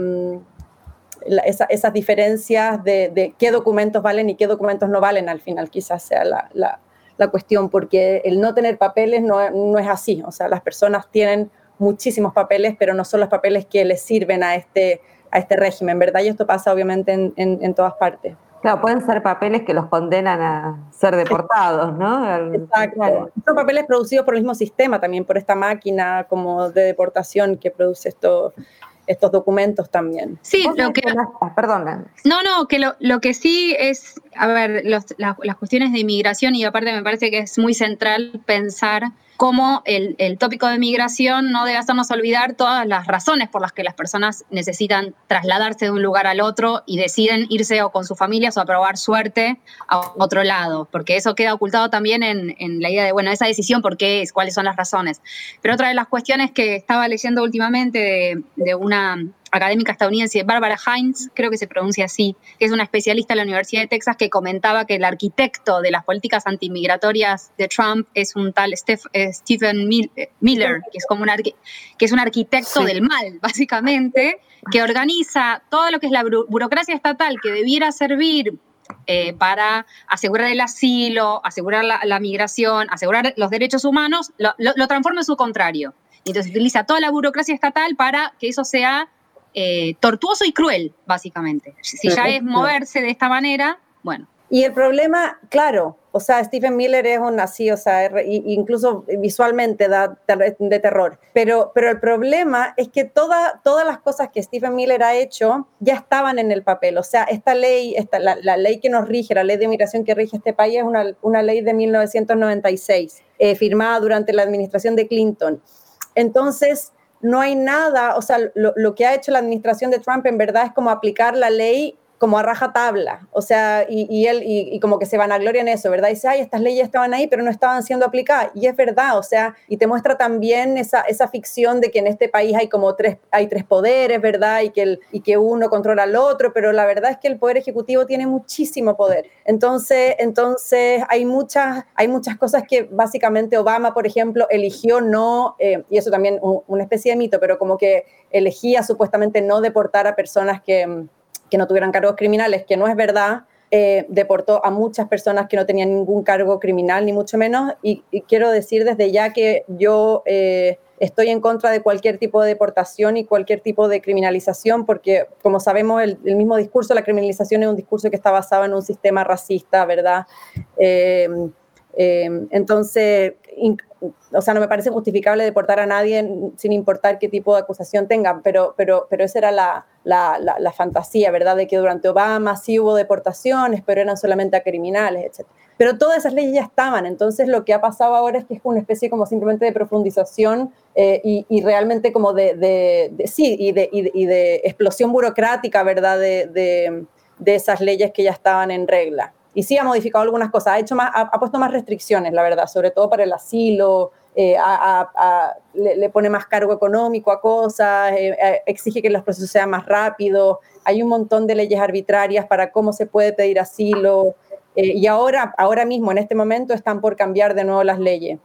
esa, esas diferencias de, qué documentos valen y qué documentos no valen al final quizás sea la, la, la cuestión, porque el no tener papeles no, no, es así, o sea, las personas tienen muchísimos papeles, pero no son los papeles que les sirven a este, a este régimen, ¿verdad? Y esto pasa obviamente en, en, en todas partes. Claro, pueden ser papeles que los condenan a ser deportados, ¿no? Exacto. Son papeles producidos por el mismo sistema, también por esta máquina como de deportación que produce esto, estos documentos también. Sí, lo que... Perdón. No, no, que lo, lo que sí es, a ver, los, las, las cuestiones de inmigración y aparte me parece que es muy central pensar cómo el, el, tópico de migración no debe hacernos olvidar todas las razones por las que las personas necesitan trasladarse de un lugar al otro y deciden irse o con sus familias o a probar suerte a otro lado, porque eso queda ocultado también en, en la idea de, bueno, esa decisión, por qué es, cuáles son las razones. Pero otra de las cuestiones que estaba leyendo últimamente de, de una académica estadounidense, Barbara Hines, creo que se pronuncia así, que es una especialista en la Universidad de Texas que comentaba que el arquitecto de las políticas antimigratorias de Trump es un tal Steph, eh, Stephen Miller, que es como un, que es un arquitecto sí. del mal, básicamente, que organiza todo lo que es la burocracia estatal que debiera servir eh, para asegurar el asilo, asegurar la, la, migración, asegurar los derechos humanos, lo, lo, lo transforma en su contrario. Entonces utiliza toda la burocracia estatal para que eso sea eh, tortuoso y cruel, básicamente. Si ya es moverse de esta manera, bueno. Y el problema, claro, o sea, Stephen Miller es un así, o sea, incluso visualmente da de terror. Pero, pero el problema es que toda, todas las cosas que Stephen Miller ha hecho ya estaban en el papel. O sea, esta ley, esta, la, la ley que nos rige, la ley de migración que rige este país es una, una ley de 1996, eh, firmada durante la administración de Clinton. Entonces, no hay nada, o sea, lo, lo que ha hecho la administración de Trump en verdad es como aplicar la ley como a raja tabla, o sea, y, él, y, como que se van a gloria en eso, ¿verdad? Y dice, ay, estas leyes estaban ahí, pero no estaban siendo aplicadas, y es verdad, o sea, y te muestra también esa, esa ficción de que en este país hay como tres, hay tres poderes, ¿verdad? Y que, el, y que uno controla al otro, pero la verdad es que el poder ejecutivo tiene muchísimo poder. Entonces, entonces hay, muchas, hay muchas cosas que básicamente Obama, por ejemplo, eligió no, eh, y eso también una especie de mito, pero como que elegía supuestamente no deportar a personas que que no tuvieran cargos criminales, que no es verdad. Eh, deportó a muchas personas que no tenían ningún cargo criminal, ni mucho menos. Y, quiero decir desde ya que yo eh, estoy en contra de cualquier tipo de deportación y cualquier tipo de criminalización, porque como sabemos, el, mismo discurso, la criminalización es un discurso que está basado en un sistema racista, ¿verdad? Eh, entonces, o sea, no me parece justificable deportar a nadie sin importar qué tipo de acusación tengan, pero, pero, pero esa era la, la, la, fantasía, ¿verdad? De que durante Obama sí hubo deportaciones, pero eran solamente a criminales, etc. Pero todas esas leyes ya estaban, entonces lo que ha pasado ahora es que es una especie como simplemente de profundización eh, y, y, realmente como de, sí, y de, y de, explosión burocrática, ¿verdad? De esas leyes que ya estaban en regla y sí ha modificado algunas cosas, ha, hecho más, ha, puesto más restricciones, la verdad, sobre todo para el asilo, eh, le, pone más cargo económico a cosas, eh, eh, exige que los procesos sean más rápidos, hay un montón de leyes arbitrarias para cómo se puede pedir asilo, y ahora, ahora mismo, en este momento, están por cambiar de nuevo las leyes.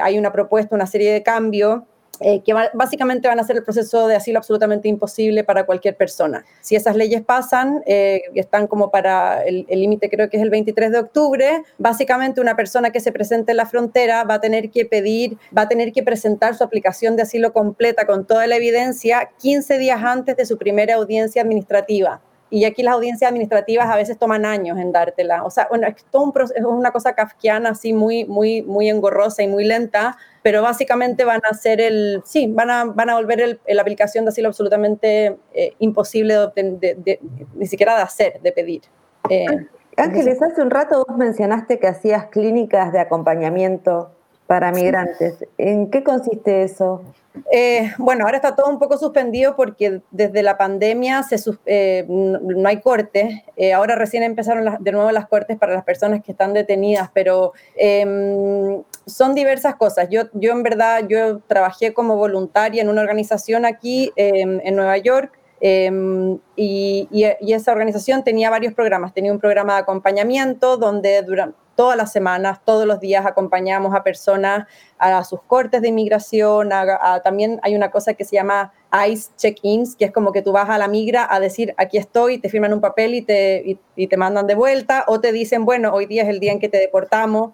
hay una propuesta, una serie de cambios eh, que básicamente van a hacer el proceso de asilo absolutamente imposible para cualquier persona. Si esas leyes pasan, eh, están como para el límite creo que es el 23 de octubre, básicamente una persona que se presente en la frontera va a tener que pedir, va a tener que presentar su aplicación de asilo completa con toda la evidencia 15 días antes de su primera audiencia administrativa y aquí las audiencias administrativas a veces toman años en dártela. O sea, bueno, es, todo un es una cosa kafkiana así muy, muy, muy engorrosa y muy lenta, pero básicamente van a hacer el, sí, van a, van a volver la aplicación de asilo absolutamente eh, imposible de, ni siquiera de hacer, de pedir. Eh, Ángeles, hace un rato vos mencionaste que hacías clínicas de acompañamiento para migrantes. ¿En qué consiste eso? Eh, bueno, ahora está todo un poco suspendido porque desde la pandemia se, eh, no hay cortes. Eh, ahora recién empezaron de nuevo las cortes para las personas que están detenidas, pero em, son diversas cosas. Yo, yo en verdad, yo trabajé como voluntaria en una organización aquí em, en Nueva York em, y, y, esa organización tenía varios programas. Tenía un programa de acompañamiento donde durante todas las semanas, todos los días acompañamos a personas a sus cortes de inmigración, también hay una cosa que se llama ICE check-ins, que es como que tú vas a la migra a decir, aquí estoy, te firman un papel y te, y, te mandan de vuelta, o te dicen, bueno, hoy día es el día en que te deportamos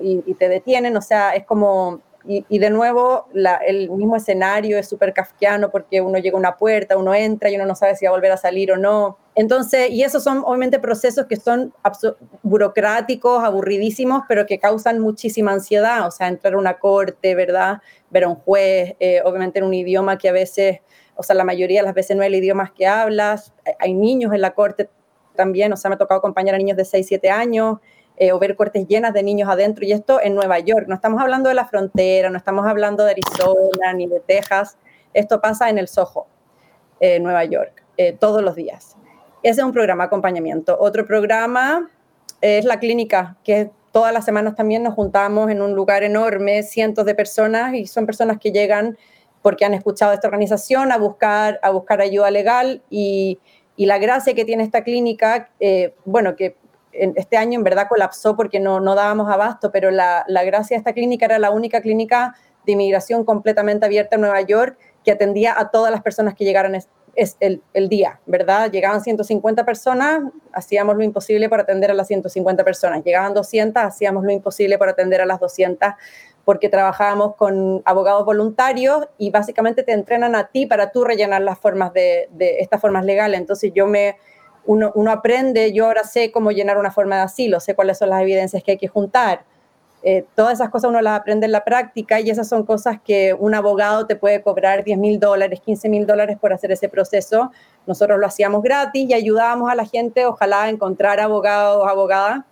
y, y te detienen, o sea, es como y, de nuevo, el mismo escenario es súper kafkiano porque uno llega a una puerta, uno entra y uno no sabe si va a volver a salir o no. Entonces, y esos son obviamente procesos que son burocráticos, aburridísimos, pero que causan muchísima ansiedad. O sea, entrar a una corte, ¿verdad? Ver a un juez, eh, obviamente en un idioma que a veces, o sea, la mayoría de las veces no es el idioma que hablas. Hay niños en la corte también, o sea, me ha tocado acompañar a niños de 6, 7 años. Eh, o ver cortes llenas de niños adentro, y esto en Nueva York. No estamos hablando de la frontera, no estamos hablando de Arizona ni de Texas, esto pasa en el Soho, eh, Nueva York, eh, todos los días. Ese es un programa de acompañamiento. Otro programa es la clínica, que todas las semanas también nos juntamos en un lugar enorme, cientos de personas, y son personas que llegan porque han escuchado esta organización a buscar, a buscar ayuda legal y, y la gracia que tiene esta clínica, bueno, que este año en verdad colapsó porque no, no dábamos abasto, pero la, la, gracia de esta clínica era la única clínica de inmigración completamente abierta en Nueva York que atendía a todas las personas que llegaran es, el, el, día, ¿verdad? Llegaban 150 personas, hacíamos lo imposible por atender a las 150 personas. Llegaban 200, hacíamos lo imposible por atender a las 200 porque trabajábamos con abogados voluntarios y básicamente te entrenan a ti para tú rellenar las formas de, de estas formas legales. Entonces yo me uno, aprende, yo ahora sé cómo llenar una forma de asilo, sé cuáles son las evidencias que hay que juntar. Eh, todas esas cosas uno las aprende en la práctica y esas son cosas que un abogado te puede cobrar 10 mil dólares, 15 mil dólares por hacer ese proceso. Nosotros lo hacíamos gratis y ayudábamos a la gente, ojalá, a encontrar abogados abogadas.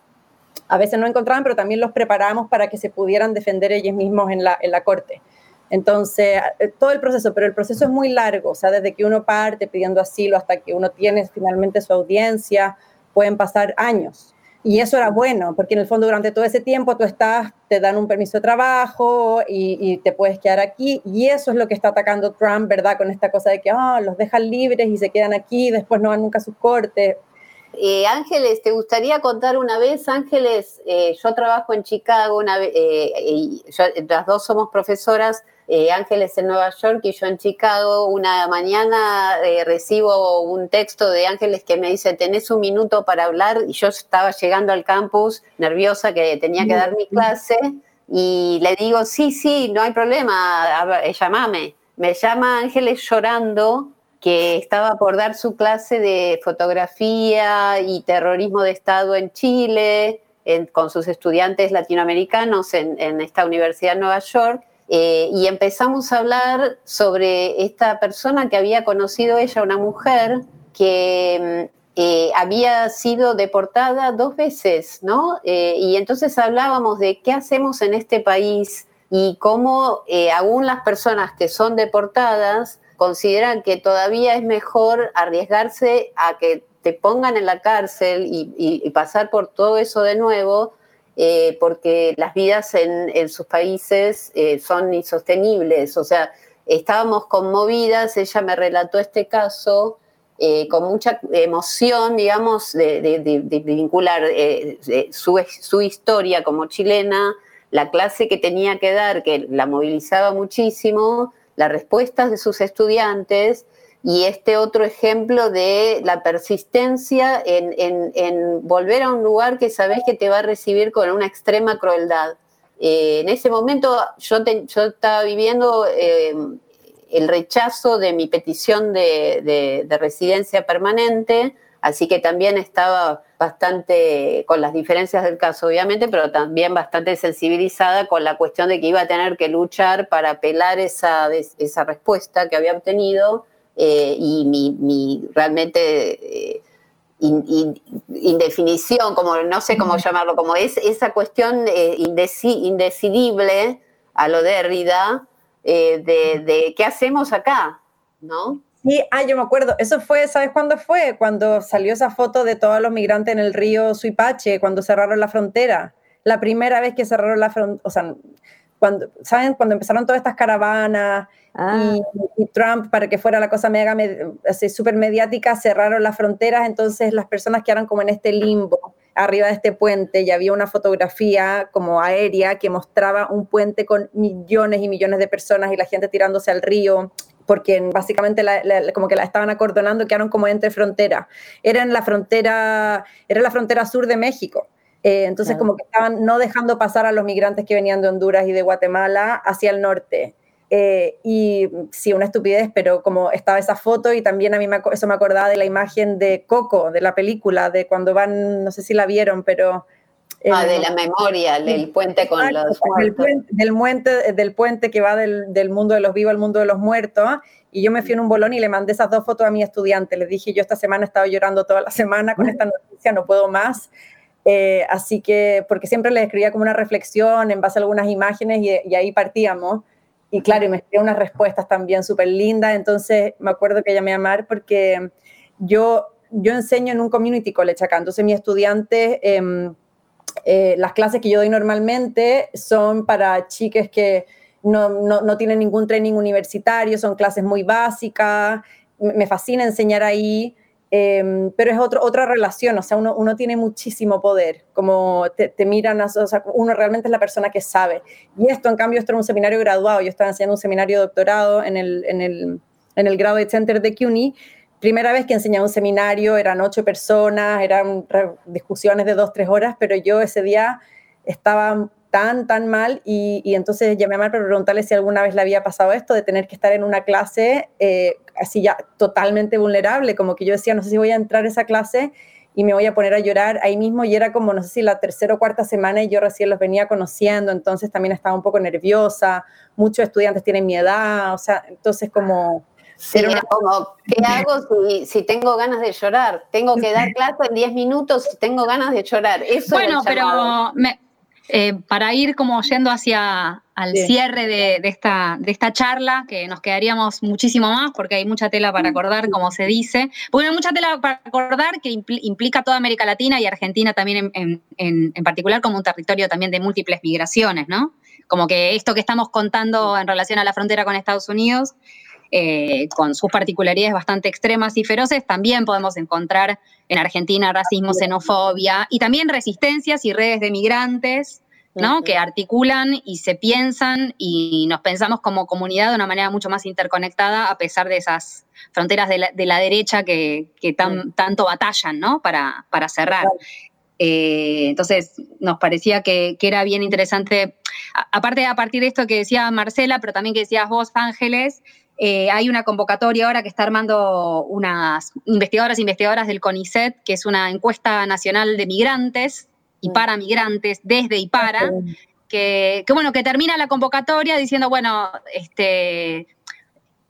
A veces no encontraban, pero también los preparamos para que se pudieran defender ellos mismos en la, en la corte. Entonces, eh, todo el proceso, pero el proceso es muy largo, o sea, desde que uno parte pidiendo asilo hasta que uno tiene finalmente su audiencia, pueden pasar años. Y eso era bueno, porque en el fondo durante todo ese tiempo tú estás, te dan un permiso de trabajo y, te puedes quedar aquí. Y eso es lo que está atacando Trump, ¿verdad? Con esta cosa de que oh, los dejan libres y se quedan aquí, después no van nunca a sus cortes. Eh, Ángeles, ¿te gustaría contar una vez? Ángeles, eh, yo trabajo en Chicago, y las dos somos profesoras eh, Ángeles en Nueva York y yo en Chicago. Una mañana eh, recibo un texto de Ángeles que me dice, tenés un minuto para hablar. Y yo estaba llegando al campus nerviosa que tenía que dar mi clase y le digo, sí, sí, no hay problema, eh, llamame. Me llama Ángeles llorando que estaba por dar su clase de fotografía y terrorismo de Estado en Chile, con sus estudiantes latinoamericanos en, en esta Universidad de Nueva York eh, y empezamos a hablar sobre esta persona que había conocido ella, una mujer que mm, eh, había sido deportada dos veces, ¿no? Eh, y entonces hablábamos de qué hacemos en este país y cómo aún las personas que son deportadas consideran que todavía es mejor arriesgarse a que te pongan en la cárcel y pasar por todo eso de nuevo eh, porque las vidas en, sus países eh, son insostenibles. O sea, estábamos conmovidas, ella me relató este caso eh, con mucha emoción, digamos, de, vincular su, su, historia como chilena, la clase que tenía que dar, que la movilizaba muchísimo, las respuestas de sus estudiantes y este otro ejemplo de la persistencia en, volver a un lugar que sabes que te va a recibir con una extrema crueldad. Eh, en ese momento yo, estaba viviendo eh, el rechazo de mi petición de, residencia permanente, así que también estaba bastante con las diferencias del caso, obviamente, pero también bastante sensibilizada con la cuestión de que iba a tener que luchar para apelar esa, esa respuesta que había obtenido eh, y mi, realmente eh, indefinición, como no sé cómo llamarlo, como es esa cuestión eh, indecidible a lo de Derrida de, qué hacemos acá, ¿no? Sí, ah, yo me acuerdo, eso fue, ¿sabes cuándo fue? Cuando salió esa foto de todos los migrantes en el río Suipache, cuando cerraron la frontera. La primera vez que cerraron la frontera, o sea, cuando, ¿saben? Cuando empezaron todas estas caravanas Ah. Y, Trump, para que fuera la cosa mega, súper mediática, cerraron las fronteras, entonces las personas quedaron como en este limbo arriba de este puente y había una fotografía como aérea que mostraba un puente con millones y millones de personas y la gente tirándose al río porque básicamente como que la estaban acordonando, quedaron como entre fronteras. Era en la frontera, era la frontera sur de México. Eh, entonces como que estaban no dejando pasar a los migrantes que venían de Honduras y de Guatemala hacia el norte. Eh, y sí, una estupidez, pero como estaba esa foto y también a mí me, eso me acordaba de la imagen de Coco, de la película, de cuando van, no sé si la vieron, pero... ah, de la memoria, del puente con los muertos. Del puente, del, puente que va del, del, mundo de los vivos al mundo de los muertos. Y yo me fui en un bolón y le mandé esas dos fotos a mi estudiante. Les dije, yo esta semana he estado llorando toda la semana con esta noticia, no puedo más. Eh, así que, porque siempre les escribía como una reflexión en base a algunas imágenes y, ahí partíamos. Y claro, me escribió unas respuestas también súper lindas. Entonces me acuerdo que llamé a Mar porque yo, yo enseño en un community college acá. Entonces mi estudiante, em, eh, las clases que yo doy normalmente son para chiques que no, no, no, tienen ningún training universitario, son clases muy básicas. Me fascina enseñar ahí. Em, pero es otro, otra relación, o sea, uno, uno tiene muchísimo poder, como te, miran, o sea, uno realmente es la persona que sabe. Y esto, en cambio, esto era un seminario graduado, yo estaba enseñando un seminario doctorado en el, en el, en el Graduate Center de CUNY, primera vez que enseñaba un seminario, eran ocho personas, eran discusiones de dos, tres horas, pero yo ese día estaba tan, tan mal y, y, entonces llamé a Mar para preguntarle si alguna vez le había pasado esto de tener que estar en una clase eh, así ya totalmente vulnerable, como que yo decía, no sé si voy a entrar a esa clase y me voy a poner a llorar ahí mismo y era como, no sé si la tercera o cuarta semana y yo recién los venía conociendo, entonces también estaba un poco nerviosa, muchos estudiantes tienen mi edad, o sea, entonces como... como, ¿qué hago si, si, tengo ganas de llorar? Tengo que dar clase en 10 minutos si tengo ganas de llorar. Eso bueno, pero me, Eh, para ir como yendo hacia al Bien. cierre de, de esta, de esta charla, que nos quedaríamos muchísimo más porque hay mucha tela para acordar, como se dice. Bueno, hay mucha tela para acordar que impl- implica toda América Latina y Argentina también en, en- en- en particular como un territorio también de múltiples migraciones, ¿no? Como que esto que estamos contando en relación a la frontera con Estados Unidos, eh, con sus particularidades bastante extremas y feroces, también podemos encontrar en Argentina racismo, xenofobia y también resistencias y redes de migrantes, ¿no? Que articulan y se piensan y nos pensamos como comunidad de una manera mucho más interconectada a pesar de esas fronteras de la, de la derecha que, que tan- tanto batallan, ¿no? Para, para cerrar. Eh, entonces, nos parecía que, que era bien interesante, a- aparte a partir de esto que decía Marcela, pero también que decías vos, Ángeles, eh, hay una convocatoria ahora que está armando unas investigadoras e investigadoras del CONICET, que es una encuesta nacional de migrantes y para migrantes, desde y para, que, que, bueno, que termina la convocatoria diciendo, bueno, este,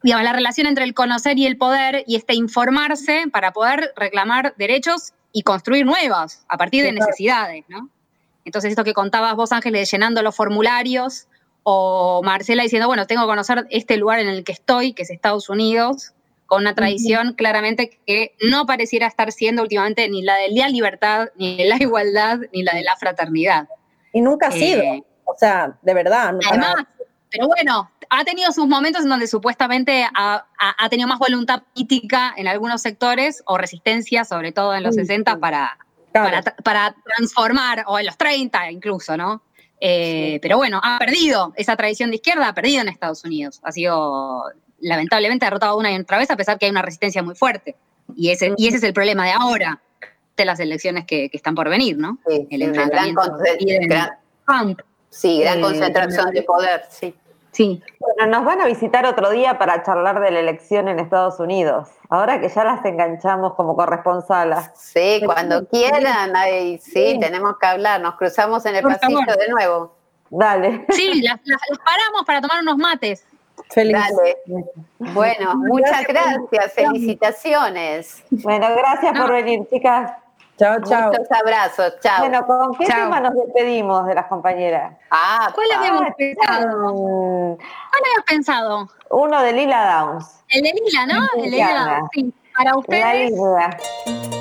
digamos, la relación entre el conocer y el poder y este informarse para poder reclamar derechos y construir nuevos a partir de necesidades, ¿no? Entonces, esto que contabas vos, Ángeles, llenando los formularios, o Marcela diciendo, bueno, tengo que conocer este lugar en el que estoy, que es Estados Unidos, con una tradición claramente que no pareciera estar siendo últimamente ni la de la libertad, ni de la igualdad, ni la de la fraternidad. Y nunca ha sido. Eh, O sea, de verdad. Además, pero bueno, ha tenido sus momentos en donde supuestamente ha, ha- ha tenido más voluntad política en algunos sectores o resistencia, sobre todo en los Sí, 60, sí. para, Claro. para, para transformar, o en los 30 incluso, ¿no? Eh, Pero bueno, ha perdido esa tradición de izquierda, ha perdido en Estados Unidos. Ha sido lamentablemente derrotado una y otra vez, a pesar que hay una resistencia muy fuerte. Y ese, y ese es el problema de ahora, de las elecciones que, que están por venir, ¿no? Sí, El enfrentamiento sí, gran Eh, concentración de poder, sí. Sí. Bueno, nos van a visitar otro día para charlar de la elección en Estados Unidos. Ahora que ya las enganchamos como corresponsalas. Sí, cuando quieran, ay, sí, Sí. tenemos que hablar, nos cruzamos en el Por pasillo favor. de nuevo. Dale. Sí, las, las- las paramos para tomar unos mates. Feliz. Dale. Bueno, muchas gracias, felicitaciones. Bueno, gracias por venir, chicas. Chao, chao. Muchos abrazos, chao. Bueno, ¿con qué Chao. tema nos despedimos de las compañeras? ah, ¿Cuál habíamos Ah, pensado? ¿Cuál habíamos pensado? Uno de Lila Downs. El de Lila, ¿no? El de Lila. Sí. Para La ustedes. Lila.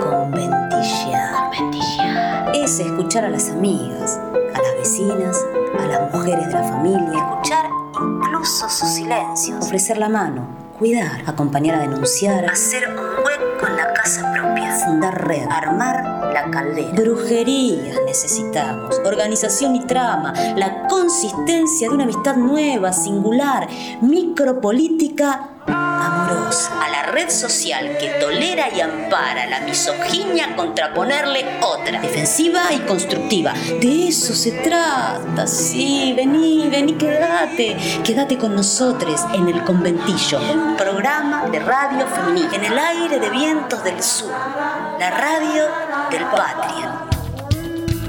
con. Es escuchar a las amigas, a las vecinas, a las mujeres de la familia. Escuchar incluso sus silencios. Ofrecer la mano, cuidar, acompañar a denunciar. Hacer un hueco en la casa propia. Fundar red, armar la caldera. Brujerías necesitamos, organización y trama, la consistencia de una amistad nueva, singular, micropolítica a la red social que tolera y ampara la misoginia contraponerle otra, defensiva y constructiva. De eso se trata, sí, vení, vení, quédate, quédate con nosotros en el conventillo, un programa de radio femenina, en el aire de vientos del sur, la radio del patria.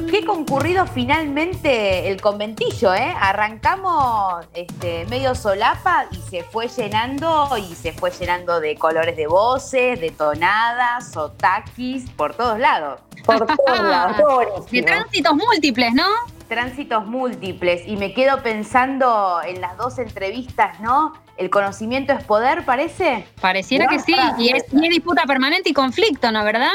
Qué concurrido finalmente el conventillo, ¿eh? Arrancamos este, medio solapa y se fue llenando y se fue llenando de colores de voces, de tonadas, sotaquis, por todos lados. Por todos lados, (laughs) De tránsitos múltiples, ¿no? Tránsitos múltiples. Y me quedo pensando en las dos entrevistas, ¿no? ¿El conocimiento es poder, parece? Pareciera que sí, y es, y es disputa permanente y conflicto, ¿no verdad?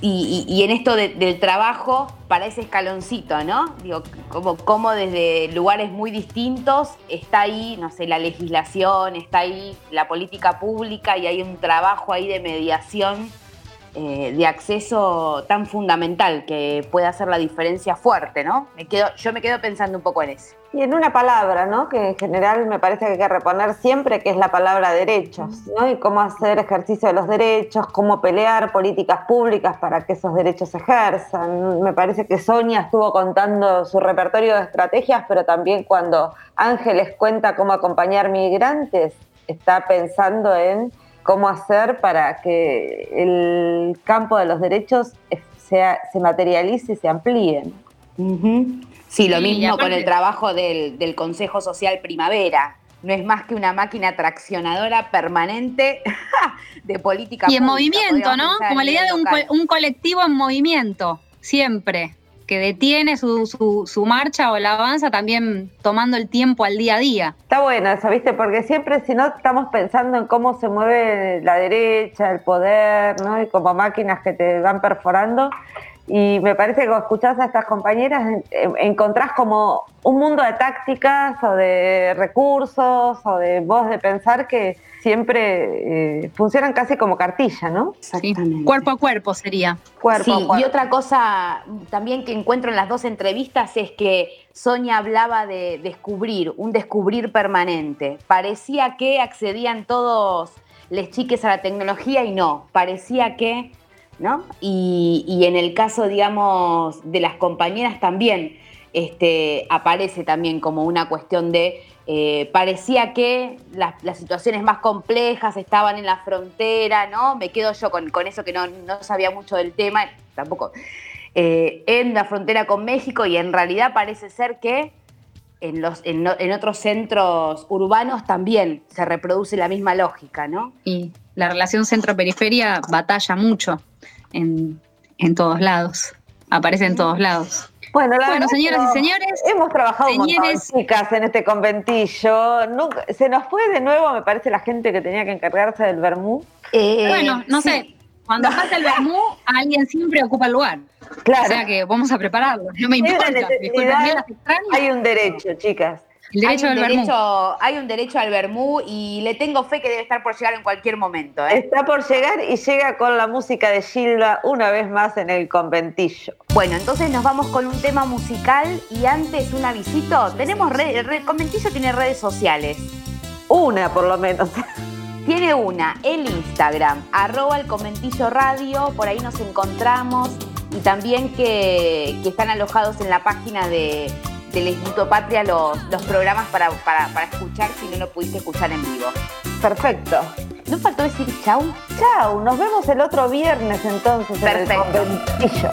Y, y- en esto de- del trabajo para ese escaloncito, ¿no? Digo, como, como desde lugares muy distintos está ahí, no sé, la legislación, está ahí la política pública y hay un trabajo ahí de mediación, eh, de acceso tan fundamental que puede hacer la diferencia fuerte, ¿no? Me quedo, yo me quedo pensando un poco en eso. Y en una palabra, ¿no? Que en general me parece que hay que reponer siempre, que es la palabra derechos, ¿no? Y cómo hacer ejercicio de los derechos, cómo pelear políticas públicas para que esos derechos se ejerzan. Me parece que Sonia estuvo contando su repertorio de estrategias, pero también cuando Ángeles cuenta cómo acompañar migrantes, está pensando en cómo hacer para que el campo de los derechos sea, se materialice y se amplíe. Sí, lo Sí, mismo con el trabajo del, del Consejo Social Primavera. No es más que una máquina traccionadora permanente (laughs) de política Y en pública, movimiento, ¿no? Como la idea de co- un colectivo en movimiento, siempre, que detiene su, su, marcha o la avanza también tomando el tiempo al día a día. Está bueno eso, ¿viste? Porque siempre si no estamos pensando en cómo se mueve la derecha, el poder, ¿no? Y como máquinas que te van perforando. Y me parece que escuchás a estas compañeras en- en- encontrás como un mundo de tácticas o de recursos o de voz de pensar que siempre eh, funcionan casi como cartilla, ¿no? Sí, Cuerpo a cuerpo sería. Cuerpo Sí, a y otra cosa también que encuentro en las dos entrevistas es que Sonia hablaba de descubrir, un descubrir permanente. Parecía que accedían todos les chiques a la tecnología y no, parecía que, ¿no? Y, y en el caso, digamos, de las compañeras también este, aparece también como una cuestión de, eh, parecía que las, situaciones más complejas estaban en la frontera, ¿no? Me quedo yo con, eso que no, no sabía mucho del tema, tampoco, eh, en la frontera con México y en realidad parece ser que en, los, en, en otros centros urbanos también se reproduce la misma lógica, ¿no? Y la relación centro-periferia batalla mucho en, en todos lados, aparece en todos lados. Bueno, la Bueno, verdad señoras que y señores, hemos trabajado un montón, señores. chicas, en este conventillo. Nunca- se nos fue de nuevo, me parece, la gente que tenía que encargarse del vermú. Eh, Bueno, no sé, cuando falta el vermú, alguien siempre ocupa el lugar. Claro. O sea que vamos a prepararlo, no me importa. las extrañas. Hay un derecho, chicas. El derecho hay, un derecho, hay un derecho al vermú y le tengo fe que debe estar por llegar en cualquier momento. ¿eh? Está por llegar y llega con la música de Gilda una vez más en el conventillo. Bueno, entonces nos vamos con un tema musical y antes un avisito. Tenemos red, el conventillo tiene redes sociales. Una por lo menos. (laughs) Tiene una, el Instagram, arroba el conventillo radio, por ahí nos encontramos y también que, que están alojados en la página de, del Instituto Patria los, los programas para, para, para escuchar si no lo pudiste escuchar en vivo. Perfecto. ¿No faltó decir chau? Chau, nos vemos el otro viernes entonces en el Perfecto. conventillo.